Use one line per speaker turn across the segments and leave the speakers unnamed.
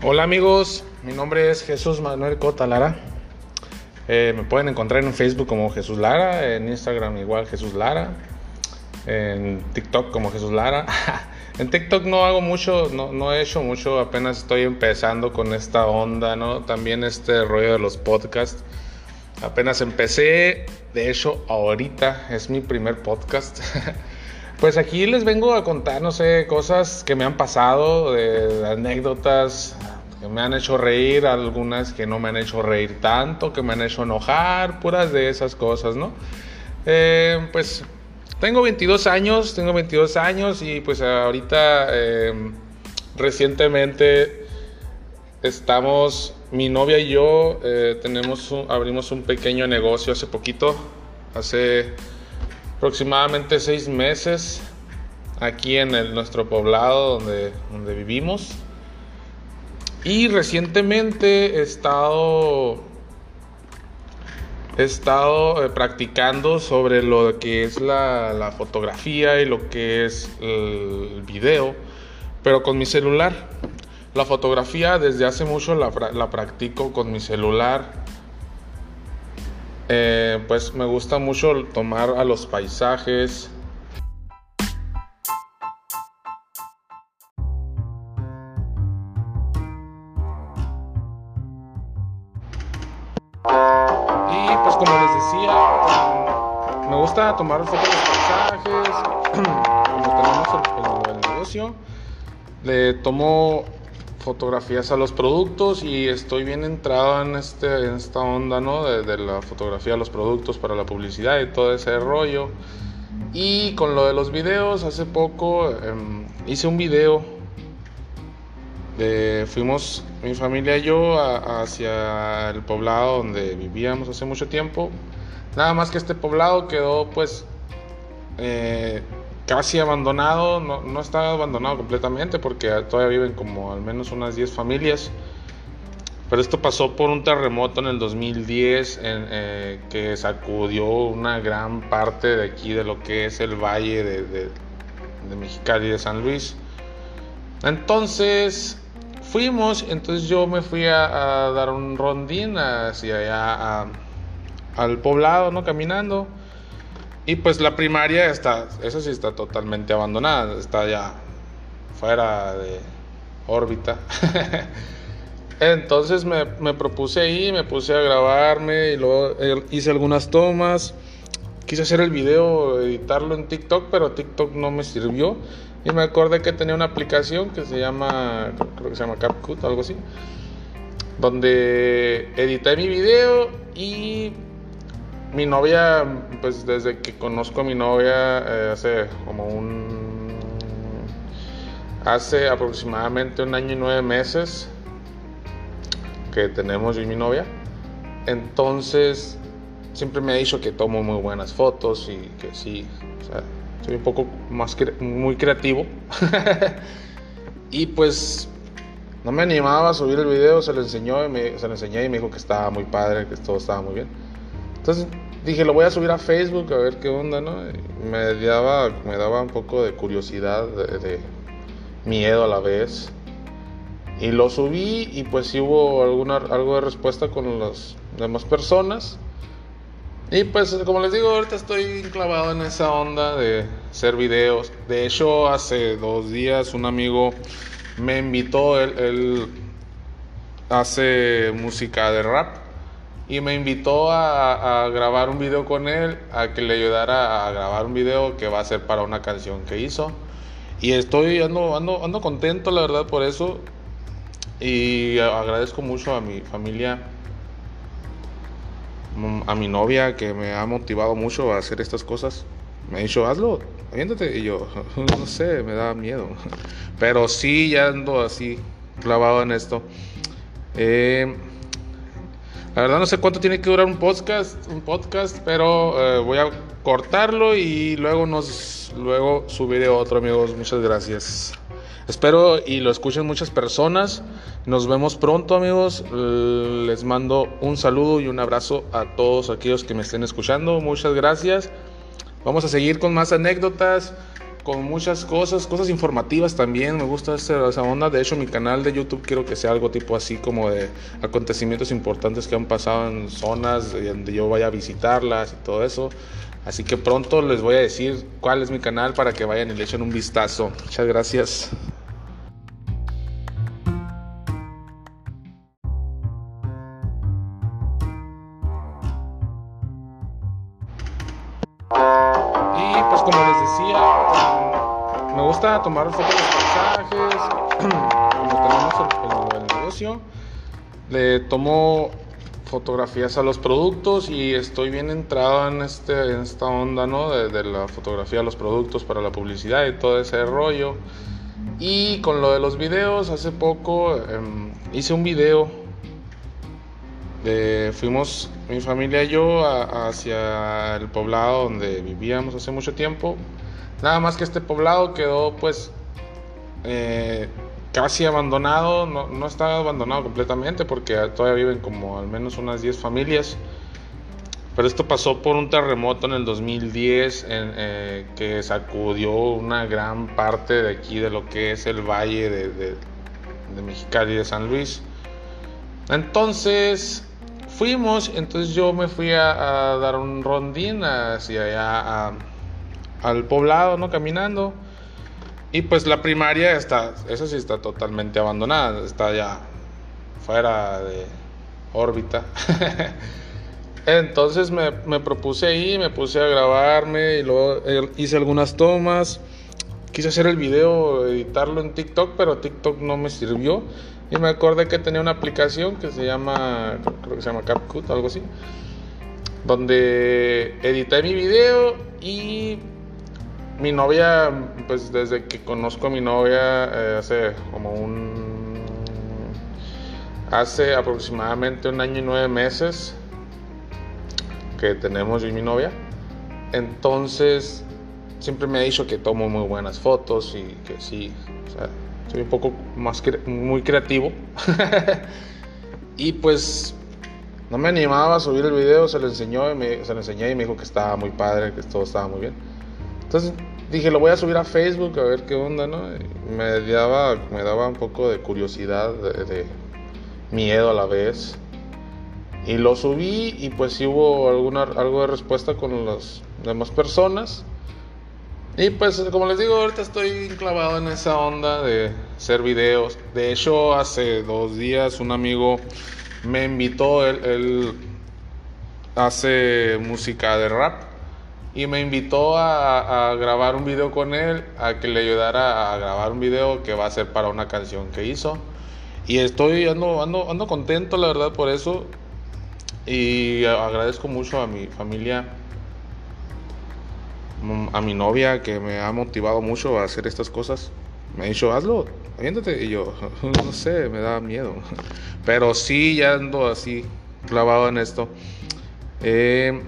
Hola amigos, mi nombre es Jesús Manuel Cota Lara. Eh, me pueden encontrar en Facebook como Jesús Lara, en Instagram igual Jesús Lara, en TikTok como Jesús Lara. en TikTok no hago mucho, no, no, he hecho mucho, apenas estoy empezando con esta onda, ¿no? También este rollo de los podcasts. Apenas empecé, de hecho ahorita es mi primer podcast. Pues aquí les vengo a contar, no sé, cosas que me han pasado, de, anécdotas que me han hecho reír, algunas que no me han hecho reír tanto, que me han hecho enojar, puras de esas cosas, ¿no? Eh, pues tengo 22 años, tengo 22 años y pues ahorita eh, recientemente estamos, mi novia y yo eh, tenemos, abrimos un pequeño negocio hace poquito, hace aproximadamente seis meses aquí en el, nuestro poblado donde, donde vivimos. Y recientemente he estado, he estado eh, practicando sobre lo que es la, la, fotografía y lo que es el video, pero con mi celular. La fotografía desde hace mucho la, la practico con mi celular eh, pues me gusta mucho tomar a los paisajes. Y pues como les decía, me gusta tomar fotos de los paisajes. Como tenemos el, el negocio, le tomo fotografías a los productos y estoy bien entrado en, este, en esta onda, ¿no? De, la fotografía a los productos para la publicidad y todo ese rollo. Y con lo de los videos, hace poco em, hice un video. De, fuimos mi familia y yo hacia el poblado donde vivíamos hace mucho tiempo. Nada más que este poblado quedó pues eh, casi abandonado, no, no, está abandonado completamente porque todavía viven como al menos unas 10 familias. Pero esto pasó por un terremoto en el 2010 en, eh, que sacudió una gran parte de aquí de lo que es el valle de, de, Mexicali y de San Luis. Entonces fuimos, entonces yo me fui a, a dar un rondín hacia allá al poblado, ¿no? Caminando. Y pues la primaria está, eso sí está totalmente abandonada, está ya fuera de órbita. Entonces me, me, propuse ahí, me puse a grabarme y luego eh, hice algunas tomas. Quise hacer el video, editarlo en TikTok, pero TikTok no me sirvió. Y me acordé que tenía una aplicación que se llama, creo que se llama CapCut, algo así, donde edité mi video y mi novia, pues desde que conozco a mi novia eh, hace como un... Hace aproximadamente un año y nueve meses que tenemos yo y mi novia. Entonces, siempre me ha dicho que tomo muy buenas fotos y que sí, soy un poco más muy creativo. y pues no me animaba a subir el video, se lo enseñó se lo enseñé y me dijo que estaba muy padre, que todo estaba muy bien. Entonces dije, lo voy a subir a Facebook a ver qué onda, ¿no? me daba, me daba un poco de curiosidad, de, miedo a la vez. Y lo subí y pues sí hubo alguna, algo de respuesta con las demás personas. Y pues como les digo, ahorita estoy clavado en esa onda de hacer videos. De hecho, hace dos días un amigo me invitó, él, él hace música de rap y me invitó a, grabar un video con él, a que le ayudara a grabar un video que va a ser para una canción que hizo. Y estoy, ando, ando, ando contento, la verdad, por eso. Y agradezco mucho a mi familia, a mi novia, que me ha motivado mucho a hacer estas cosas. Me ha dicho, hazlo, aviéntate. Y yo, no sé, me da miedo. Pero sí, ya ando así, clavado en esto. Eh, la verdad no sé cuánto tiene que durar un podcast, un podcast, pero eh, voy a cortarlo y luego nos luego subiré otro, amigos. Muchas gracias. Espero y lo escuchen muchas personas. Nos vemos pronto, amigos. Les mando un saludo y un abrazo a todos aquellos que me estén escuchando. Muchas gracias. Vamos a seguir con más anécdotas con muchas cosas, cosas informativas también. Me gusta esa, esa, onda. De hecho, mi canal de YouTube quiero que sea algo tipo así como de acontecimientos importantes que han pasado en zonas donde yo vaya a visitarlas y todo eso. Así que pronto les voy a decir cuál es mi canal para que vayan y le echen un vistazo. Muchas gracias. Y pues como les decía, me gusta tomar fotos de paisajes, como tenemos el, el, negocio, le tomo fotografías a los productos y estoy bien entrado en, este, en esta onda, ¿no? De, de, la fotografía a los productos para la publicidad y todo ese rollo. Y con lo de los videos, hace poco eh, hice un video. De, fuimos mi familia y yo a, hacia el poblado donde vivíamos hace mucho tiempo. Nada más que este poblado quedó pues eh, casi abandonado, no, no, está abandonado completamente porque todavía viven como al menos unas 10 familias. Pero esto pasó por un terremoto en el 2010 en, eh, que sacudió una gran parte de aquí de lo que es el valle de, de, Mexicali de San Luis. Entonces fuimos, entonces yo me fui a, a dar un rondín hacia allá a, al poblado, ¿no? Caminando. Y pues la primaria está, esa sí está totalmente abandonada, está ya fuera de órbita. Entonces me, me, propuse ahí, me puse a grabarme y luego eh, hice algunas tomas. Quise hacer el video, editarlo en TikTok, pero TikTok no me sirvió. Y me acordé que tenía una aplicación que se llama, creo que se llama CapCut, algo así, donde edité mi video y mi novia, pues desde que conozco a mi novia eh, hace como un... Hace aproximadamente un año y nueve meses que tenemos yo y mi novia. Entonces, siempre me ha dicho que tomo muy buenas fotos y que sí, o soy un poco más cre muy creativo. y pues no me animaba a subir el video, se lo enseñó y me, se lo enseñé y me dijo que estaba muy padre, que todo estaba muy bien. Entonces dije, lo voy a subir a Facebook a ver qué onda, ¿no? Me daba, me daba un poco de curiosidad, de, de, miedo a la vez. Y lo subí y pues sí hubo alguna, algo de respuesta con las demás personas. Y pues como les digo, ahorita estoy clavado en esa onda de hacer videos. De hecho, hace dos días un amigo me invitó, él, él hace música de rap y me invitó a, a, grabar un video con él, a que le ayudara a grabar un video que va a ser para una canción que hizo. Y estoy, ando, ando, ando contento la verdad por eso. Y agradezco mucho a mi familia, a mi novia que me ha motivado mucho a hacer estas cosas. Me ha dicho, hazlo, aviéntate. Y yo, no sé, me da miedo. Pero sí, ya ando así, clavado en esto. Eh,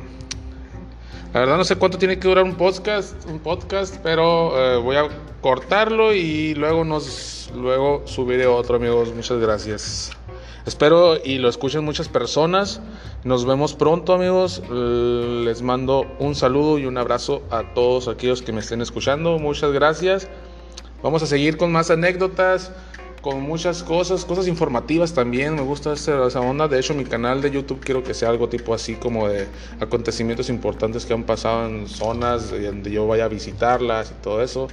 la verdad no sé cuánto tiene que durar un podcast, un podcast, pero eh, voy a cortarlo y luego nos luego subiré otro, amigos. Muchas gracias. Espero y lo escuchen muchas personas. Nos vemos pronto, amigos. Les mando un saludo y un abrazo a todos aquellos que me estén escuchando. Muchas gracias. Vamos a seguir con más anécdotas con muchas cosas, cosas informativas también. Me gusta esa, esa, onda. De hecho, mi canal de YouTube quiero que sea algo tipo así como de acontecimientos importantes que han pasado en zonas donde yo vaya a visitarlas y todo eso.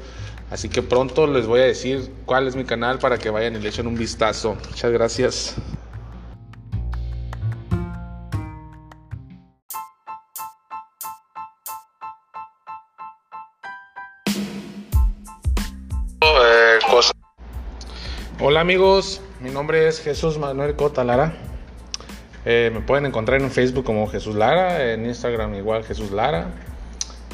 Así que pronto les voy a decir cuál es mi canal para que vayan y le echen un vistazo. Muchas gracias. Eh, cosas. Hola amigos, mi nombre es Jesús Manuel Cota Lara. Eh, me pueden encontrar en Facebook como Jesús Lara, en Instagram igual Jesús Lara,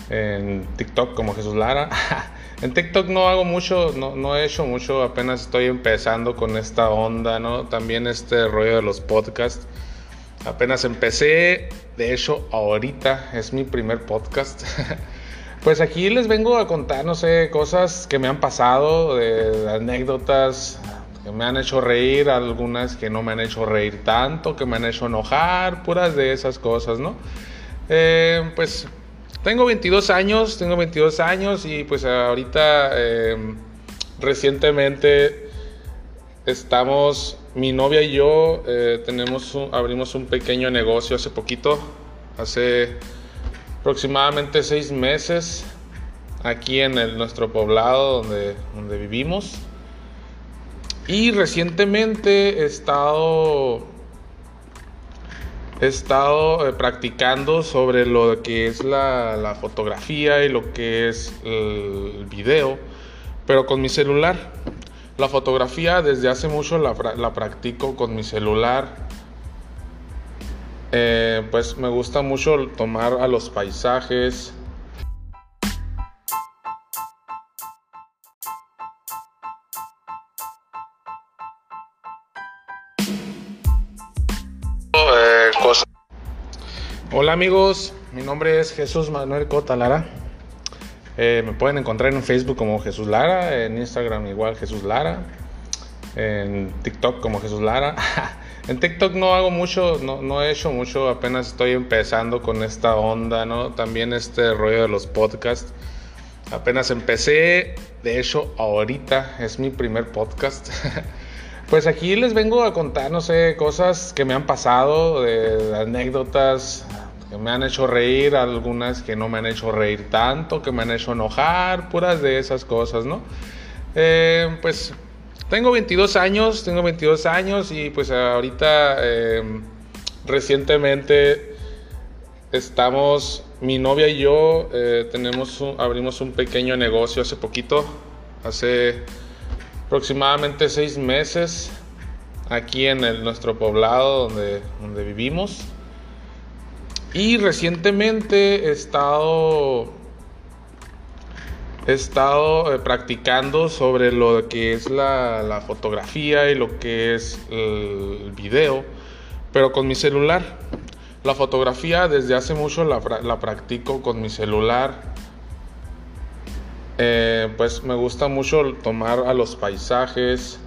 en TikTok como Jesús Lara. en TikTok no hago mucho, no, no, he hecho mucho, apenas estoy empezando con esta onda, ¿no? También este rollo de los podcasts. Apenas empecé, de hecho ahorita es mi primer podcast. Pues aquí les vengo a contar, no sé, cosas que me han pasado, anécdotas que me han hecho reír, algunas que no me han hecho reír tanto, que me han hecho enojar, puras de esas cosas, ¿no? Eh, pues Tengo 22 años, tengo 22 años y pues ahorita eh, recientemente estamos, mi novia y yo eh, tenemos abrimos un pequeño negocio hace poquito, hace aproximadamente seis meses aquí en nuestro poblado donde, donde vivimos. Y recientemente he estado he estado eh, practicando sobre lo que es la, fotografía y lo que es el video, pero con mi celular. La fotografía desde hace mucho la, practico con mi celular. Eh, pues me gusta mucho tomar a los paisajes, Hola amigos, mi nombre es Jesús Manuel Cota Lara. Eh, me pueden encontrar en Facebook como Jesús Lara, en Instagram igual Jesús Lara, en TikTok como Jesús Lara. en TikTok no hago mucho, no, no, he hecho mucho, apenas estoy empezando con esta onda, ¿no? También este rollo de los podcasts. Apenas empecé, de hecho ahorita es mi primer podcast. Pues aquí les vengo a contar, no sé, cosas que me han pasado, de anécdotas que me han hecho reír, algunas que no me han hecho reír tanto, que me han hecho enojar, puras de esas cosas, ¿no? Eh, pues tengo 22 años, tengo 22 años y pues ahorita em, recientemente estamos, mi novia y yo eh, tenemos abrimos un pequeño negocio hace poquito, hace aproximadamente seis meses aquí en nuestro poblado donde, donde vivimos. Y recientemente he estado, he estado eh, practicando sobre lo que es la, fotografía y lo que es el video, pero con mi celular. La fotografía desde hace mucho la, practico con mi celular eh, pues me gusta mucho tomar a los paisajes,